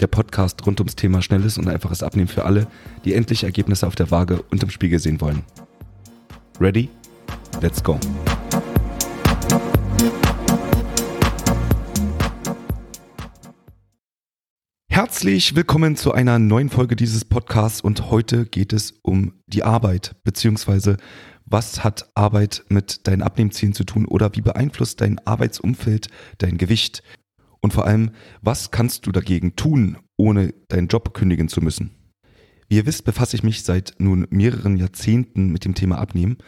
Der Podcast rund ums Thema schnelles und einfaches Abnehmen für alle, die endlich Ergebnisse auf der Waage und im Spiegel sehen wollen. Ready? Let's go. Herzlich willkommen zu einer neuen Folge dieses Podcasts und heute geht es um die Arbeit, beziehungsweise was hat Arbeit mit deinen Abnehmzielen zu tun oder wie beeinflusst dein Arbeitsumfeld dein Gewicht? Und vor allem, was kannst du dagegen tun, ohne deinen Job kündigen zu müssen? Wie ihr wisst, befasse ich mich seit nun mehreren Jahrzehnten mit dem Thema Abnehmen.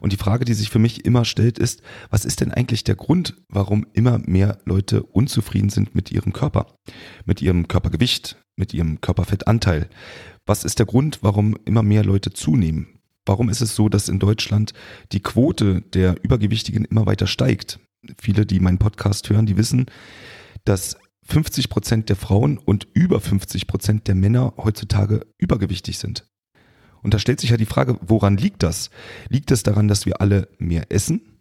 Und die Frage, die sich für mich immer stellt, ist, was ist denn eigentlich der Grund, warum immer mehr Leute unzufrieden sind mit ihrem Körper, mit ihrem Körpergewicht, mit ihrem Körperfettanteil? Was ist der Grund, warum immer mehr Leute zunehmen? Warum ist es so, dass in Deutschland die Quote der Übergewichtigen immer weiter steigt? Viele, die meinen Podcast hören, die wissen, dass 50 Prozent der Frauen und über 50 Prozent der Männer heutzutage übergewichtig sind. Und da stellt sich ja die Frage, woran liegt das? Liegt es daran, dass wir alle mehr essen?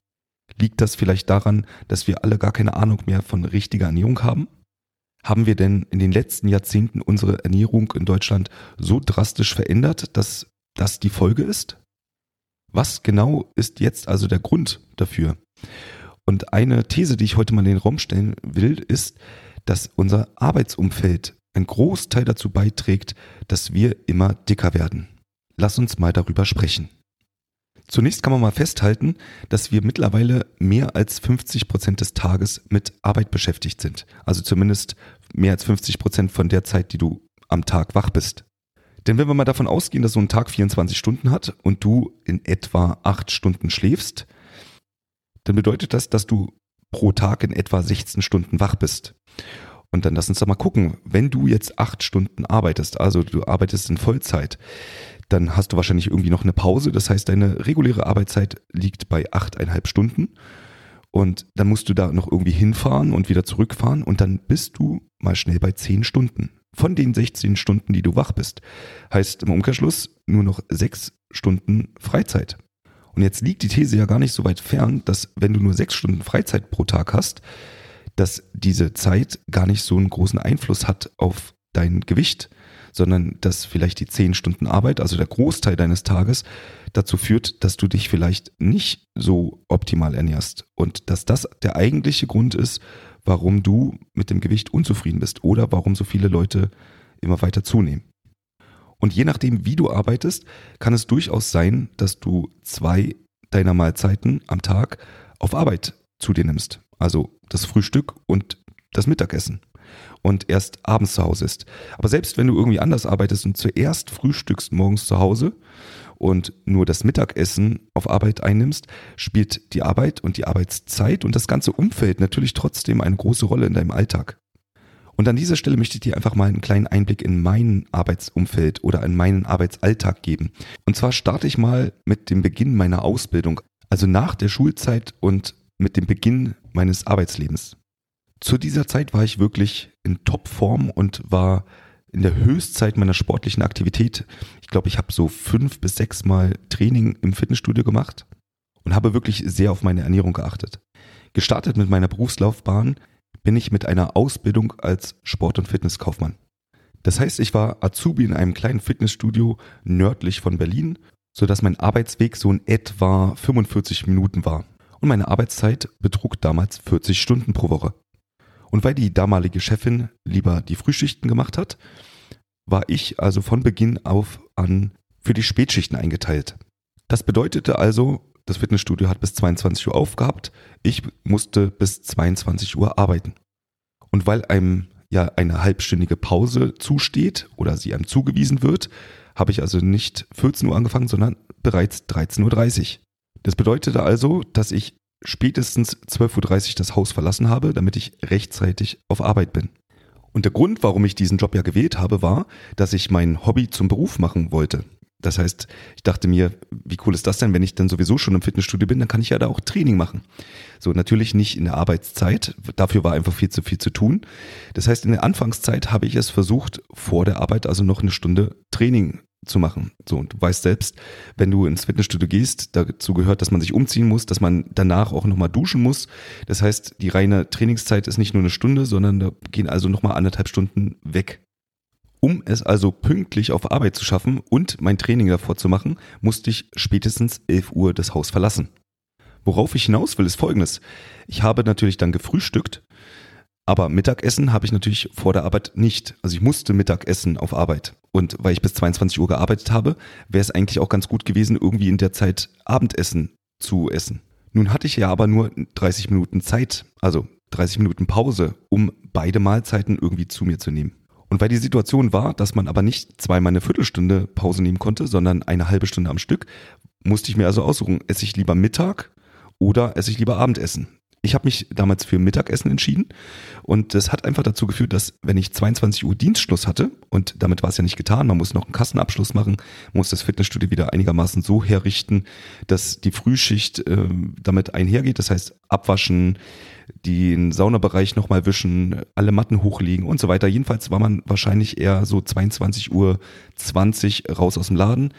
Liegt das vielleicht daran, dass wir alle gar keine Ahnung mehr von richtiger Ernährung haben? Haben wir denn in den letzten Jahrzehnten unsere Ernährung in Deutschland so drastisch verändert, dass das die Folge ist? Was genau ist jetzt also der Grund dafür? Und eine These, die ich heute mal in den Raum stellen will, ist, dass unser Arbeitsumfeld ein Großteil dazu beiträgt, dass wir immer dicker werden. Lass uns mal darüber sprechen. Zunächst kann man mal festhalten, dass wir mittlerweile mehr als 50 Prozent des Tages mit Arbeit beschäftigt sind. Also zumindest mehr als 50 Prozent von der Zeit, die du am Tag wach bist. Denn wenn wir mal davon ausgehen, dass so ein Tag 24 Stunden hat und du in etwa 8 Stunden schläfst, dann bedeutet das, dass du pro Tag in etwa 16 Stunden wach bist. Und dann lass uns doch mal gucken, wenn du jetzt acht Stunden arbeitest, also du arbeitest in Vollzeit, dann hast du wahrscheinlich irgendwie noch eine Pause. Das heißt, deine reguläre Arbeitszeit liegt bei achteinhalb Stunden. Und dann musst du da noch irgendwie hinfahren und wieder zurückfahren und dann bist du mal schnell bei zehn Stunden. Von den 16 Stunden, die du wach bist. Heißt im Umkehrschluss nur noch sechs Stunden Freizeit. Und jetzt liegt die These ja gar nicht so weit fern, dass wenn du nur sechs Stunden Freizeit pro Tag hast, dass diese Zeit gar nicht so einen großen Einfluss hat auf dein Gewicht, sondern dass vielleicht die zehn Stunden Arbeit, also der Großteil deines Tages, dazu führt, dass du dich vielleicht nicht so optimal ernährst und dass das der eigentliche Grund ist, warum du mit dem Gewicht unzufrieden bist oder warum so viele Leute immer weiter zunehmen. Und je nachdem, wie du arbeitest, kann es durchaus sein, dass du zwei deiner Mahlzeiten am Tag auf Arbeit zu dir nimmst. Also das Frühstück und das Mittagessen. Und erst abends zu Hause ist. Aber selbst wenn du irgendwie anders arbeitest und zuerst frühstückst morgens zu Hause und nur das Mittagessen auf Arbeit einnimmst, spielt die Arbeit und die Arbeitszeit und das ganze Umfeld natürlich trotzdem eine große Rolle in deinem Alltag. Und an dieser Stelle möchte ich dir einfach mal einen kleinen Einblick in mein Arbeitsumfeld oder in meinen Arbeitsalltag geben. Und zwar starte ich mal mit dem Beginn meiner Ausbildung, also nach der Schulzeit und mit dem Beginn meines Arbeitslebens. Zu dieser Zeit war ich wirklich in Topform und war in der Höchstzeit meiner sportlichen Aktivität. Ich glaube, ich habe so fünf bis sechs Mal Training im Fitnessstudio gemacht und habe wirklich sehr auf meine Ernährung geachtet. Gestartet mit meiner Berufslaufbahn bin ich mit einer Ausbildung als Sport- und Fitnesskaufmann. Das heißt, ich war Azubi in einem kleinen Fitnessstudio nördlich von Berlin, sodass mein Arbeitsweg so in etwa 45 Minuten war. Und meine Arbeitszeit betrug damals 40 Stunden pro Woche. Und weil die damalige Chefin lieber die Frühschichten gemacht hat, war ich also von Beginn auf an für die Spätschichten eingeteilt. Das bedeutete also, das Fitnessstudio hat bis 22 Uhr aufgehabt. Ich musste bis 22 Uhr arbeiten. Und weil einem ja eine halbstündige Pause zusteht oder sie einem zugewiesen wird, habe ich also nicht 14 Uhr angefangen, sondern bereits 13.30 Uhr. Das bedeutete also, dass ich spätestens 12.30 Uhr das Haus verlassen habe, damit ich rechtzeitig auf Arbeit bin. Und der Grund, warum ich diesen Job ja gewählt habe, war, dass ich mein Hobby zum Beruf machen wollte. Das heißt, ich dachte mir, wie cool ist das denn, wenn ich dann sowieso schon im Fitnessstudio bin, dann kann ich ja da auch Training machen. So, natürlich nicht in der Arbeitszeit, dafür war einfach viel zu viel zu tun. Das heißt, in der Anfangszeit habe ich es versucht, vor der Arbeit also noch eine Stunde Training zu machen. So, und du weißt selbst, wenn du ins Fitnessstudio gehst, dazu gehört, dass man sich umziehen muss, dass man danach auch nochmal duschen muss. Das heißt, die reine Trainingszeit ist nicht nur eine Stunde, sondern da gehen also nochmal anderthalb Stunden weg. Um es also pünktlich auf Arbeit zu schaffen und mein Training davor zu machen, musste ich spätestens 11 Uhr das Haus verlassen. Worauf ich hinaus will, ist folgendes. Ich habe natürlich dann gefrühstückt, aber Mittagessen habe ich natürlich vor der Arbeit nicht. Also ich musste Mittagessen auf Arbeit. Und weil ich bis 22 Uhr gearbeitet habe, wäre es eigentlich auch ganz gut gewesen, irgendwie in der Zeit Abendessen zu essen. Nun hatte ich ja aber nur 30 Minuten Zeit, also 30 Minuten Pause, um beide Mahlzeiten irgendwie zu mir zu nehmen. Und weil die Situation war, dass man aber nicht zweimal eine Viertelstunde Pause nehmen konnte, sondern eine halbe Stunde am Stück, musste ich mir also aussuchen, esse ich lieber Mittag oder esse ich lieber Abendessen. Ich habe mich damals für Mittagessen entschieden und das hat einfach dazu geführt, dass wenn ich 22 Uhr Dienstschluss hatte und damit war es ja nicht getan, man muss noch einen Kassenabschluss machen, muss das Fitnessstudio wieder einigermaßen so herrichten, dass die Frühschicht äh, damit einhergeht, das heißt abwaschen, den Saunabereich nochmal wischen, alle Matten hochlegen und so weiter. Jedenfalls war man wahrscheinlich eher so 22 Uhr 20 raus aus dem Laden.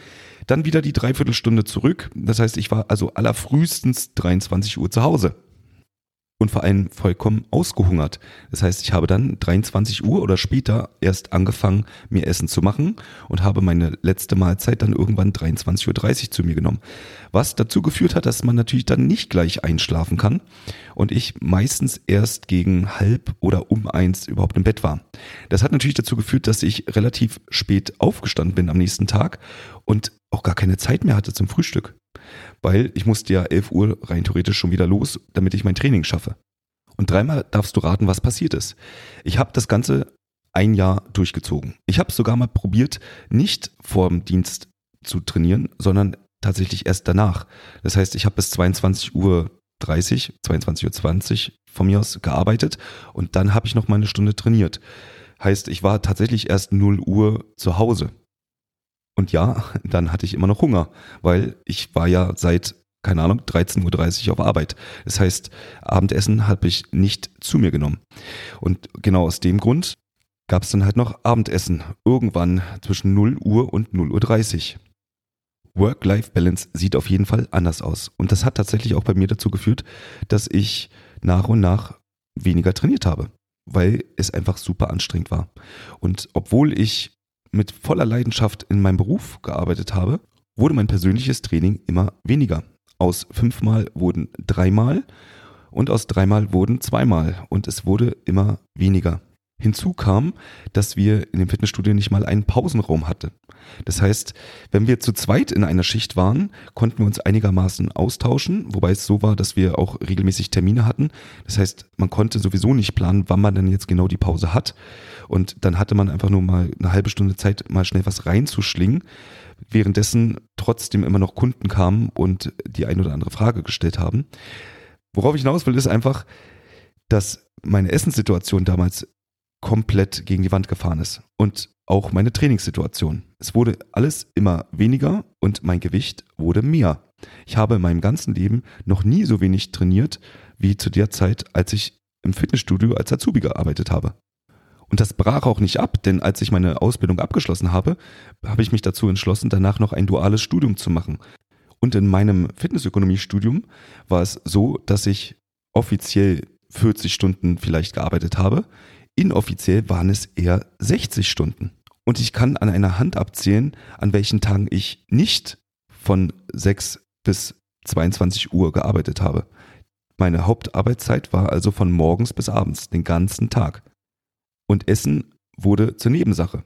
Dann wieder die Dreiviertelstunde zurück. Das heißt, ich war also allerfrühestens 23 Uhr zu Hause und vor allem vollkommen ausgehungert. Das heißt, ich habe dann 23 Uhr oder später erst angefangen, mir Essen zu machen und habe meine letzte Mahlzeit dann irgendwann 23.30 Uhr zu mir genommen. Was dazu geführt hat, dass man natürlich dann nicht gleich einschlafen kann und ich meistens erst gegen halb oder um eins überhaupt im Bett war. Das hat natürlich dazu geführt, dass ich relativ spät aufgestanden bin am nächsten Tag und auch gar keine Zeit mehr hatte zum Frühstück weil ich musste ja 11 Uhr rein theoretisch schon wieder los, damit ich mein Training schaffe. Und dreimal darfst du raten, was passiert ist. Ich habe das Ganze ein Jahr durchgezogen. Ich habe sogar mal probiert, nicht vor dem Dienst zu trainieren, sondern tatsächlich erst danach. Das heißt, ich habe bis 22 Uhr 30, 22 Uhr 20 von mir aus gearbeitet und dann habe ich noch mal eine Stunde trainiert. Heißt, ich war tatsächlich erst 0 Uhr zu Hause. Und ja, dann hatte ich immer noch Hunger, weil ich war ja seit, keine Ahnung, 13.30 Uhr auf Arbeit. Das heißt, Abendessen habe ich nicht zu mir genommen. Und genau aus dem Grund gab es dann halt noch Abendessen, irgendwann zwischen 0 Uhr und 0.30 Uhr. Work-Life-Balance sieht auf jeden Fall anders aus. Und das hat tatsächlich auch bei mir dazu geführt, dass ich nach und nach weniger trainiert habe, weil es einfach super anstrengend war. Und obwohl ich mit voller Leidenschaft in meinem Beruf gearbeitet habe, wurde mein persönliches Training immer weniger. Aus fünfmal wurden dreimal und aus dreimal wurden zweimal und es wurde immer weniger. Hinzu kam, dass wir in dem Fitnessstudio nicht mal einen Pausenraum hatten. Das heißt, wenn wir zu zweit in einer Schicht waren, konnten wir uns einigermaßen austauschen, wobei es so war, dass wir auch regelmäßig Termine hatten. Das heißt, man konnte sowieso nicht planen, wann man dann jetzt genau die Pause hat. Und dann hatte man einfach nur mal eine halbe Stunde Zeit, mal schnell was reinzuschlingen, währenddessen trotzdem immer noch Kunden kamen und die eine oder andere Frage gestellt haben. Worauf ich hinaus will, ist einfach, dass meine Essenssituation damals komplett gegen die Wand gefahren ist. Und auch meine Trainingssituation. Es wurde alles immer weniger und mein Gewicht wurde mehr. Ich habe in meinem ganzen Leben noch nie so wenig trainiert wie zu der Zeit, als ich im Fitnessstudio als Azubi gearbeitet habe. Und das brach auch nicht ab, denn als ich meine Ausbildung abgeschlossen habe, habe ich mich dazu entschlossen, danach noch ein duales Studium zu machen. Und in meinem Fitnessökonomiestudium war es so, dass ich offiziell 40 Stunden vielleicht gearbeitet habe. Inoffiziell waren es eher 60 Stunden. Und ich kann an einer Hand abzählen, an welchen Tagen ich nicht von 6 bis 22 Uhr gearbeitet habe. Meine Hauptarbeitszeit war also von morgens bis abends, den ganzen Tag. Und Essen wurde zur Nebensache.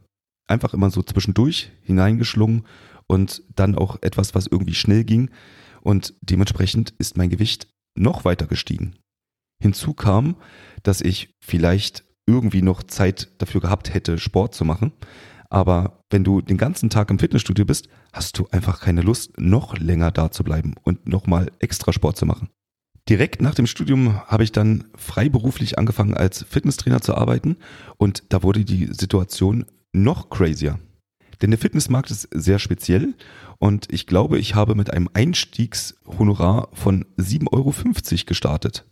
Einfach immer so zwischendurch hineingeschlungen und dann auch etwas, was irgendwie schnell ging. Und dementsprechend ist mein Gewicht noch weiter gestiegen. Hinzu kam, dass ich vielleicht irgendwie noch Zeit dafür gehabt hätte, Sport zu machen. Aber wenn du den ganzen Tag im Fitnessstudio bist, hast du einfach keine Lust, noch länger da zu bleiben und nochmal extra Sport zu machen. Direkt nach dem Studium habe ich dann freiberuflich angefangen als Fitnesstrainer zu arbeiten und da wurde die Situation noch crazier. Denn der Fitnessmarkt ist sehr speziell und ich glaube, ich habe mit einem Einstiegshonorar von 7,50 Euro gestartet.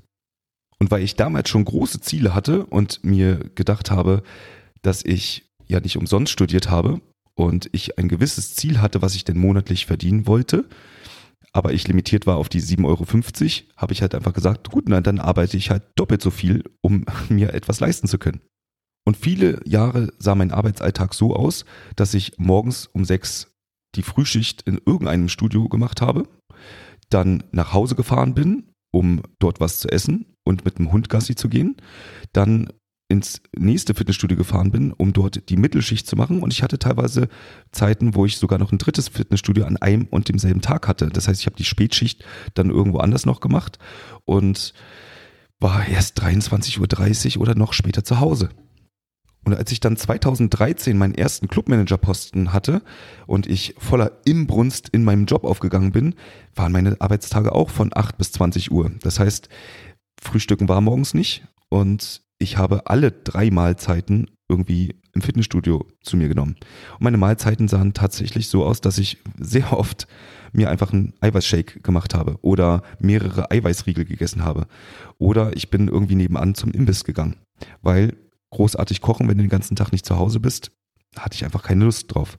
Und weil ich damals schon große Ziele hatte und mir gedacht habe, dass ich ja nicht umsonst studiert habe und ich ein gewisses Ziel hatte, was ich denn monatlich verdienen wollte, aber ich limitiert war auf die 7,50 Euro, habe ich halt einfach gesagt, gut, na, dann arbeite ich halt doppelt so viel, um mir etwas leisten zu können. Und viele Jahre sah mein Arbeitsalltag so aus, dass ich morgens um sechs die Frühschicht in irgendeinem Studio gemacht habe, dann nach Hause gefahren bin, um dort was zu essen und mit dem Hund Gassi zu gehen, dann ins nächste Fitnessstudio gefahren bin, um dort die Mittelschicht zu machen. Und ich hatte teilweise Zeiten, wo ich sogar noch ein drittes Fitnessstudio an einem und demselben Tag hatte. Das heißt, ich habe die Spätschicht dann irgendwo anders noch gemacht und war erst 23.30 Uhr oder noch später zu Hause. Und als ich dann 2013 meinen ersten Clubmanager-Posten hatte und ich voller Imbrunst in meinem Job aufgegangen bin, waren meine Arbeitstage auch von 8 bis 20 Uhr. Das heißt, Frühstücken war morgens nicht und ich habe alle drei Mahlzeiten irgendwie im Fitnessstudio zu mir genommen. Und meine Mahlzeiten sahen tatsächlich so aus, dass ich sehr oft mir einfach einen Eiweißshake gemacht habe oder mehrere Eiweißriegel gegessen habe. Oder ich bin irgendwie nebenan zum Imbiss gegangen, weil großartig kochen, wenn du den ganzen Tag nicht zu Hause bist, hatte ich einfach keine Lust drauf.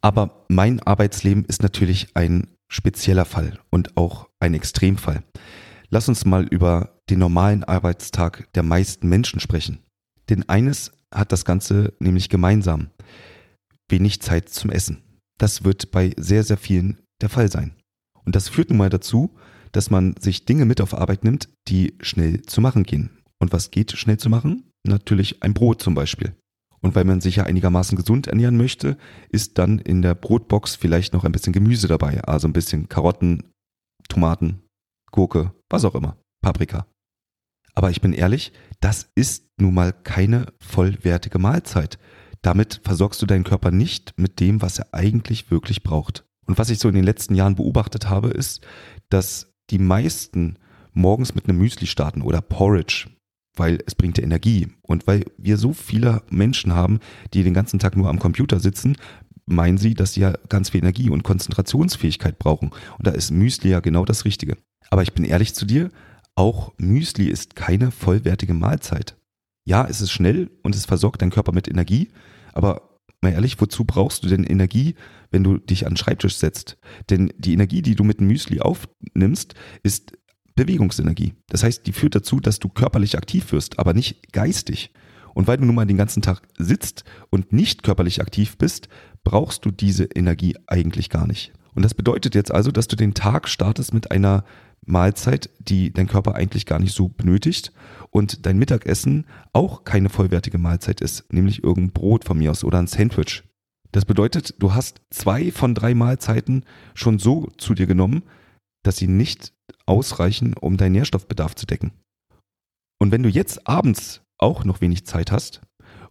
Aber mein Arbeitsleben ist natürlich ein spezieller Fall und auch ein Extremfall. Lass uns mal über den normalen Arbeitstag der meisten Menschen sprechen. Denn eines hat das Ganze nämlich gemeinsam. Wenig Zeit zum Essen. Das wird bei sehr, sehr vielen der Fall sein. Und das führt nun mal dazu, dass man sich Dinge mit auf Arbeit nimmt, die schnell zu machen gehen. Und was geht schnell zu machen? Natürlich ein Brot zum Beispiel. Und weil man sich ja einigermaßen gesund ernähren möchte, ist dann in der Brotbox vielleicht noch ein bisschen Gemüse dabei. Also ein bisschen Karotten, Tomaten, Gurke, was auch immer, Paprika. Aber ich bin ehrlich, das ist nun mal keine vollwertige Mahlzeit. Damit versorgst du deinen Körper nicht mit dem, was er eigentlich wirklich braucht. Und was ich so in den letzten Jahren beobachtet habe, ist, dass die meisten morgens mit einem Müsli starten oder Porridge, weil es bringt dir Energie. Und weil wir so viele Menschen haben, die den ganzen Tag nur am Computer sitzen, meinen sie, dass sie ja ganz viel Energie und Konzentrationsfähigkeit brauchen. Und da ist Müsli ja genau das Richtige. Aber ich bin ehrlich zu dir, auch Müsli ist keine vollwertige Mahlzeit. Ja, es ist schnell und es versorgt deinen Körper mit Energie, aber mal ehrlich, wozu brauchst du denn Energie, wenn du dich an den Schreibtisch setzt? Denn die Energie, die du mit dem Müsli aufnimmst, ist Bewegungsenergie. Das heißt, die führt dazu, dass du körperlich aktiv wirst, aber nicht geistig. Und weil du nun mal den ganzen Tag sitzt und nicht körperlich aktiv bist, brauchst du diese Energie eigentlich gar nicht. Und das bedeutet jetzt also, dass du den Tag startest mit einer Mahlzeit, die dein Körper eigentlich gar nicht so benötigt und dein Mittagessen auch keine vollwertige Mahlzeit ist, nämlich irgendein Brot von mir aus oder ein Sandwich. Das bedeutet, du hast zwei von drei Mahlzeiten schon so zu dir genommen, dass sie nicht ausreichen, um deinen Nährstoffbedarf zu decken. Und wenn du jetzt abends auch noch wenig Zeit hast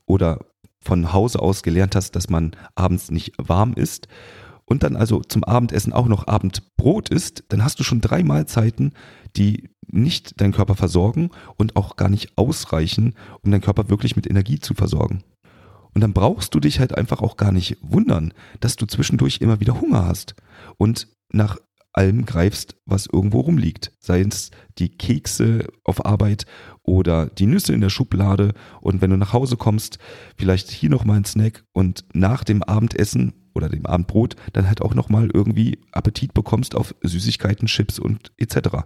oder von Hause aus gelernt hast, dass man abends nicht warm ist und dann also zum Abendessen auch noch Abendbrot isst, dann hast du schon drei Mahlzeiten, die nicht deinen Körper versorgen und auch gar nicht ausreichen, um deinen Körper wirklich mit Energie zu versorgen. Und dann brauchst du dich halt einfach auch gar nicht wundern, dass du zwischendurch immer wieder Hunger hast und nach allem greifst, was irgendwo rumliegt. Sei es die Kekse auf Arbeit oder die Nüsse in der Schublade. Und wenn du nach Hause kommst, vielleicht hier nochmal ein Snack und nach dem Abendessen oder dem Abendbrot dann halt auch nochmal irgendwie Appetit bekommst auf Süßigkeiten, Chips und etc.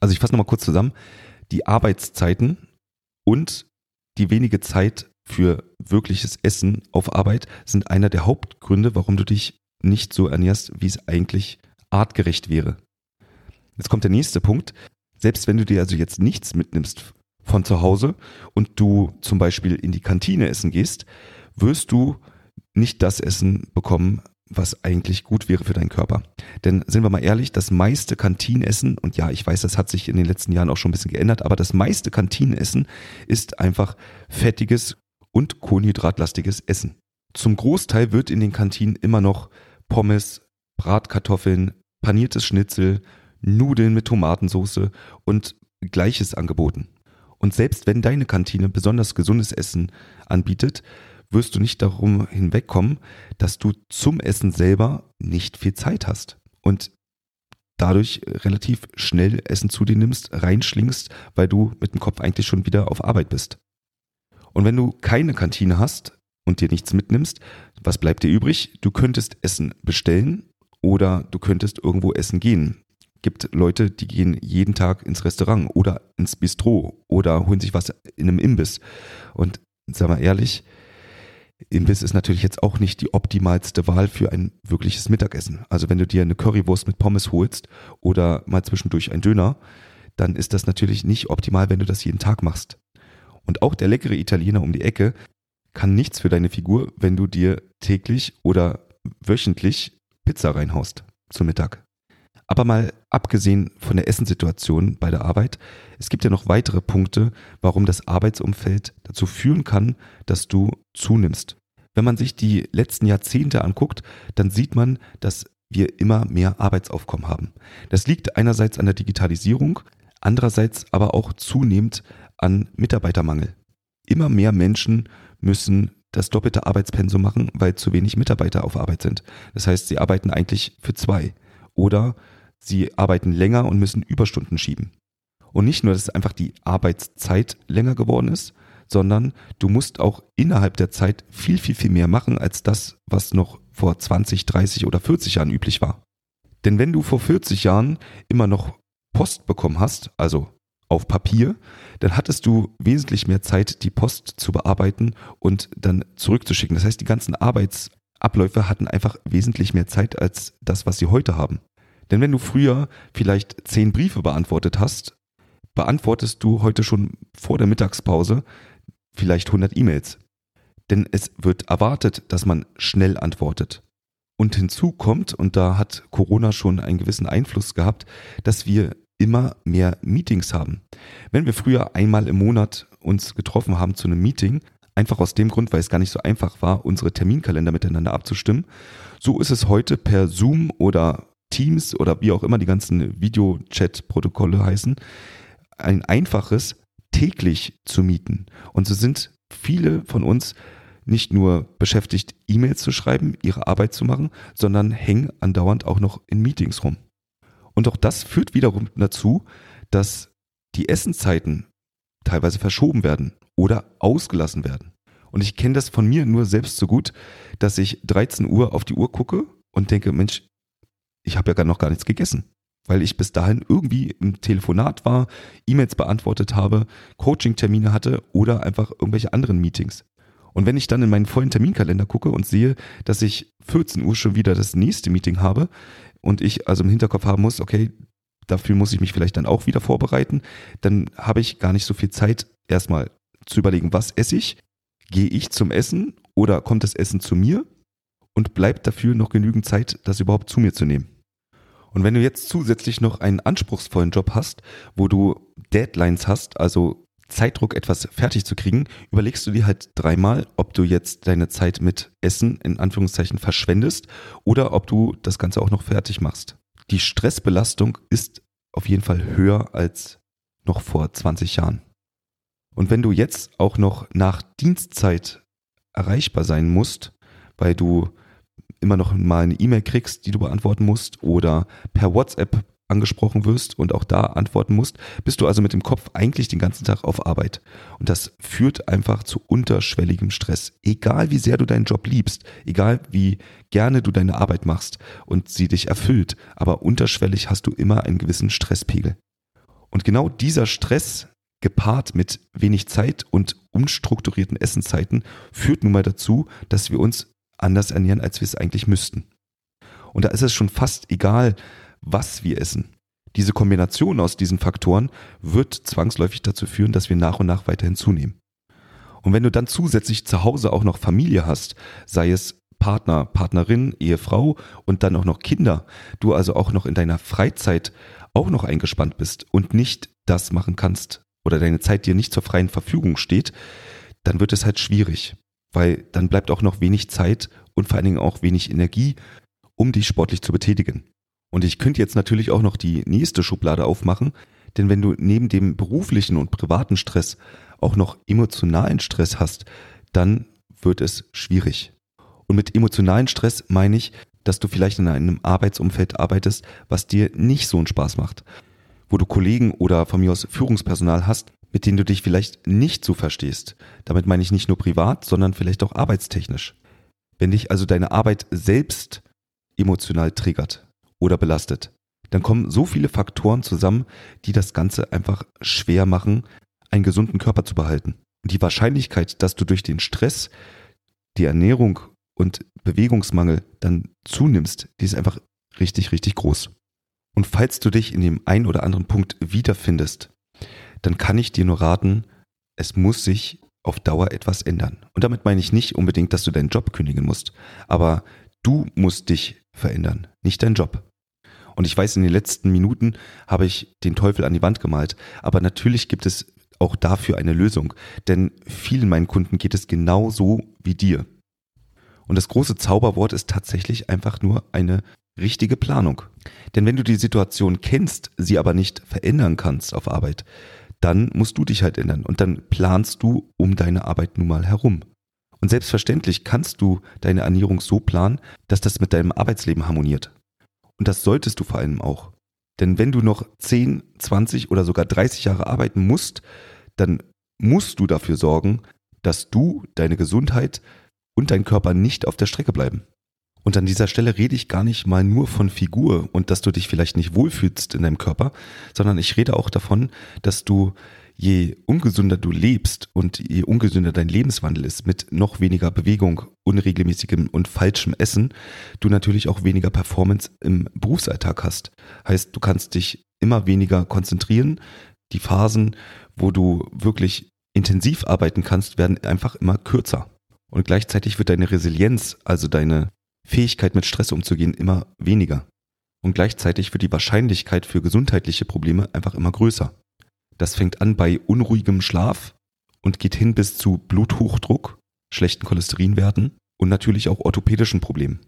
Also ich fasse nochmal kurz zusammen. Die Arbeitszeiten und die wenige Zeit für wirkliches Essen auf Arbeit sind einer der Hauptgründe, warum du dich nicht so ernährst, wie es eigentlich artgerecht wäre. Jetzt kommt der nächste Punkt. Selbst wenn du dir also jetzt nichts mitnimmst von zu Hause und du zum Beispiel in die Kantine essen gehst, wirst du nicht das Essen bekommen, was eigentlich gut wäre für deinen Körper. Denn sind wir mal ehrlich, das meiste Kantinenessen, und ja, ich weiß, das hat sich in den letzten Jahren auch schon ein bisschen geändert, aber das meiste Kantinenessen ist einfach fettiges und kohlenhydratlastiges Essen. Zum Großteil wird in den Kantinen immer noch Pommes, Bratkartoffeln, paniertes Schnitzel, Nudeln mit Tomatensauce und Gleiches angeboten. Und selbst wenn deine Kantine besonders gesundes Essen anbietet, wirst du nicht darum hinwegkommen, dass du zum Essen selber nicht viel Zeit hast und dadurch relativ schnell Essen zu dir nimmst, reinschlingst, weil du mit dem Kopf eigentlich schon wieder auf Arbeit bist. Und wenn du keine Kantine hast und dir nichts mitnimmst, was bleibt dir übrig? Du könntest Essen bestellen oder du könntest irgendwo essen gehen. Gibt Leute, die gehen jeden Tag ins Restaurant oder ins Bistro oder holen sich was in einem Imbiss. Und sag mal ehrlich, Imbiss ist natürlich jetzt auch nicht die optimalste Wahl für ein wirkliches Mittagessen. Also wenn du dir eine Currywurst mit Pommes holst oder mal zwischendurch ein Döner, dann ist das natürlich nicht optimal, wenn du das jeden Tag machst. Und auch der leckere Italiener um die Ecke kann nichts für deine Figur, wenn du dir täglich oder wöchentlich Pizza reinhaust zum Mittag. Aber mal abgesehen von der Essenssituation bei der Arbeit, es gibt ja noch weitere Punkte, warum das Arbeitsumfeld dazu führen kann, dass du zunimmst. Wenn man sich die letzten Jahrzehnte anguckt, dann sieht man, dass wir immer mehr Arbeitsaufkommen haben. Das liegt einerseits an der Digitalisierung, andererseits aber auch zunehmend an Mitarbeitermangel. Immer mehr Menschen müssen das doppelte Arbeitspensum machen, weil zu wenig Mitarbeiter auf Arbeit sind. Das heißt, sie arbeiten eigentlich für zwei. Oder sie arbeiten länger und müssen Überstunden schieben. Und nicht nur, dass einfach die Arbeitszeit länger geworden ist, sondern du musst auch innerhalb der Zeit viel, viel, viel mehr machen als das, was noch vor 20, 30 oder 40 Jahren üblich war. Denn wenn du vor 40 Jahren immer noch Post bekommen hast, also auf Papier, dann hattest du wesentlich mehr Zeit, die Post zu bearbeiten und dann zurückzuschicken. Das heißt, die ganzen Arbeitsabläufe hatten einfach wesentlich mehr Zeit als das, was sie heute haben. Denn wenn du früher vielleicht zehn Briefe beantwortet hast, beantwortest du heute schon vor der Mittagspause vielleicht 100 E-Mails. Denn es wird erwartet, dass man schnell antwortet. Und hinzu kommt, und da hat Corona schon einen gewissen Einfluss gehabt, dass wir immer mehr Meetings haben. Wenn wir früher einmal im Monat uns getroffen haben zu einem Meeting, einfach aus dem Grund, weil es gar nicht so einfach war, unsere Terminkalender miteinander abzustimmen, so ist es heute per Zoom oder Teams oder wie auch immer die ganzen Video-Chat-Protokolle heißen, ein einfaches täglich zu mieten. Und so sind viele von uns nicht nur beschäftigt, E-Mails zu schreiben, ihre Arbeit zu machen, sondern hängen andauernd auch noch in Meetings rum. Und auch das führt wiederum dazu, dass die Essenszeiten teilweise verschoben werden oder ausgelassen werden. Und ich kenne das von mir nur selbst so gut, dass ich 13 Uhr auf die Uhr gucke und denke, Mensch, ich habe ja noch gar nichts gegessen, weil ich bis dahin irgendwie im Telefonat war, E-Mails beantwortet habe, Coaching-Termine hatte oder einfach irgendwelche anderen Meetings. Und wenn ich dann in meinen vollen Terminkalender gucke und sehe, dass ich 14 Uhr schon wieder das nächste Meeting habe und ich also im Hinterkopf haben muss, okay, dafür muss ich mich vielleicht dann auch wieder vorbereiten, dann habe ich gar nicht so viel Zeit, erstmal zu überlegen, was esse ich, gehe ich zum Essen oder kommt das Essen zu mir und bleibt dafür noch genügend Zeit, das überhaupt zu mir zu nehmen. Und wenn du jetzt zusätzlich noch einen anspruchsvollen Job hast, wo du Deadlines hast, also Zeitdruck, etwas fertig zu kriegen, überlegst du dir halt dreimal, ob du jetzt deine Zeit mit Essen in Anführungszeichen verschwendest oder ob du das Ganze auch noch fertig machst. Die Stressbelastung ist auf jeden Fall höher als noch vor 20 Jahren. Und wenn du jetzt auch noch nach Dienstzeit erreichbar sein musst, weil du immer noch mal eine E-Mail kriegst, die du beantworten musst oder per WhatsApp angesprochen wirst und auch da antworten musst, bist du also mit dem Kopf eigentlich den ganzen Tag auf Arbeit. Und das führt einfach zu unterschwelligem Stress. Egal wie sehr du deinen Job liebst, egal wie gerne du deine Arbeit machst und sie dich erfüllt, aber unterschwellig hast du immer einen gewissen Stresspegel. Und genau dieser Stress gepaart mit wenig Zeit und unstrukturierten Essenszeiten führt nun mal dazu, dass wir uns anders ernähren, als wir es eigentlich müssten. Und da ist es schon fast egal, was wir essen. Diese Kombination aus diesen Faktoren wird zwangsläufig dazu führen, dass wir nach und nach weiterhin zunehmen. Und wenn du dann zusätzlich zu Hause auch noch Familie hast, sei es Partner, Partnerin, Ehefrau und dann auch noch Kinder, du also auch noch in deiner Freizeit auch noch eingespannt bist und nicht das machen kannst oder deine Zeit dir nicht zur freien Verfügung steht, dann wird es halt schwierig weil dann bleibt auch noch wenig Zeit und vor allen Dingen auch wenig Energie, um dich sportlich zu betätigen. Und ich könnte jetzt natürlich auch noch die nächste Schublade aufmachen, denn wenn du neben dem beruflichen und privaten Stress auch noch emotionalen Stress hast, dann wird es schwierig. Und mit emotionalen Stress meine ich, dass du vielleicht in einem Arbeitsumfeld arbeitest, was dir nicht so einen Spaß macht. Wo du Kollegen oder von mir aus Führungspersonal hast, mit denen du dich vielleicht nicht so verstehst. Damit meine ich nicht nur privat, sondern vielleicht auch arbeitstechnisch. Wenn dich also deine Arbeit selbst emotional triggert oder belastet, dann kommen so viele Faktoren zusammen, die das Ganze einfach schwer machen, einen gesunden Körper zu behalten. Und die Wahrscheinlichkeit, dass du durch den Stress, die Ernährung und Bewegungsmangel dann zunimmst, die ist einfach richtig, richtig groß. Und falls du dich in dem einen oder anderen Punkt wiederfindest, dann kann ich dir nur raten, es muss sich auf Dauer etwas ändern. Und damit meine ich nicht unbedingt, dass du deinen Job kündigen musst, aber du musst dich verändern, nicht dein Job. Und ich weiß, in den letzten Minuten habe ich den Teufel an die Wand gemalt, aber natürlich gibt es auch dafür eine Lösung, denn vielen meinen Kunden geht es genau so wie dir. Und das große Zauberwort ist tatsächlich einfach nur eine richtige Planung. Denn wenn du die Situation kennst, sie aber nicht verändern kannst auf Arbeit, dann musst du dich halt ändern und dann planst du um deine Arbeit nun mal herum. Und selbstverständlich kannst du deine Ernährung so planen, dass das mit deinem Arbeitsleben harmoniert. Und das solltest du vor allem auch. Denn wenn du noch 10, 20 oder sogar 30 Jahre arbeiten musst, dann musst du dafür sorgen, dass du, deine Gesundheit und dein Körper nicht auf der Strecke bleiben. Und an dieser Stelle rede ich gar nicht mal nur von Figur und dass du dich vielleicht nicht wohlfühlst in deinem Körper, sondern ich rede auch davon, dass du je ungesünder du lebst und je ungesünder dein Lebenswandel ist, mit noch weniger Bewegung, unregelmäßigem und falschem Essen, du natürlich auch weniger Performance im Berufsalltag hast. Heißt, du kannst dich immer weniger konzentrieren. Die Phasen, wo du wirklich intensiv arbeiten kannst, werden einfach immer kürzer. Und gleichzeitig wird deine Resilienz, also deine Fähigkeit mit Stress umzugehen, immer weniger. Und gleichzeitig wird die Wahrscheinlichkeit für gesundheitliche Probleme einfach immer größer. Das fängt an bei unruhigem Schlaf und geht hin bis zu Bluthochdruck, schlechten Cholesterinwerten und natürlich auch orthopädischen Problemen.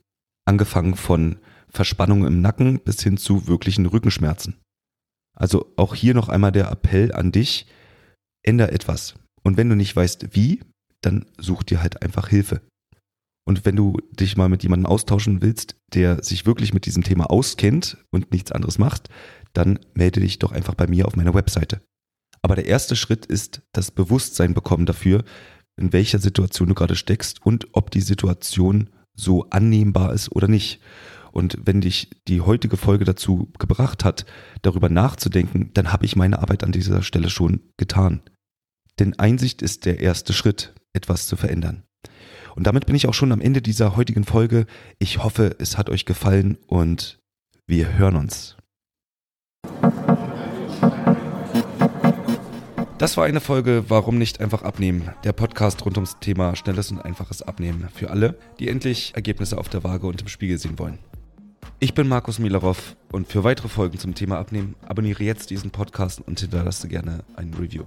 Angefangen von Verspannungen im Nacken bis hin zu wirklichen Rückenschmerzen. Also auch hier noch einmal der Appell an dich, änder etwas. Und wenn du nicht weißt wie, dann such dir halt einfach Hilfe. Und wenn du dich mal mit jemandem austauschen willst, der sich wirklich mit diesem Thema auskennt und nichts anderes macht, dann melde dich doch einfach bei mir auf meiner Webseite. Aber der erste Schritt ist das Bewusstsein bekommen dafür, in welcher Situation du gerade steckst und ob die Situation so annehmbar ist oder nicht. Und wenn dich die heutige Folge dazu gebracht hat, darüber nachzudenken, dann habe ich meine Arbeit an dieser Stelle schon getan. Denn Einsicht ist der erste Schritt, etwas zu verändern. Und damit bin ich auch schon am Ende dieser heutigen Folge. Ich hoffe, es hat euch gefallen und wir hören uns. Das war eine Folge Warum nicht einfach abnehmen? Der Podcast rund ums Thema schnelles und einfaches Abnehmen für alle, die endlich Ergebnisse auf der Waage und im Spiegel sehen wollen. Ich bin Markus Milarov und für weitere Folgen zum Thema Abnehmen abonniere jetzt diesen Podcast und hinterlasse gerne ein Review.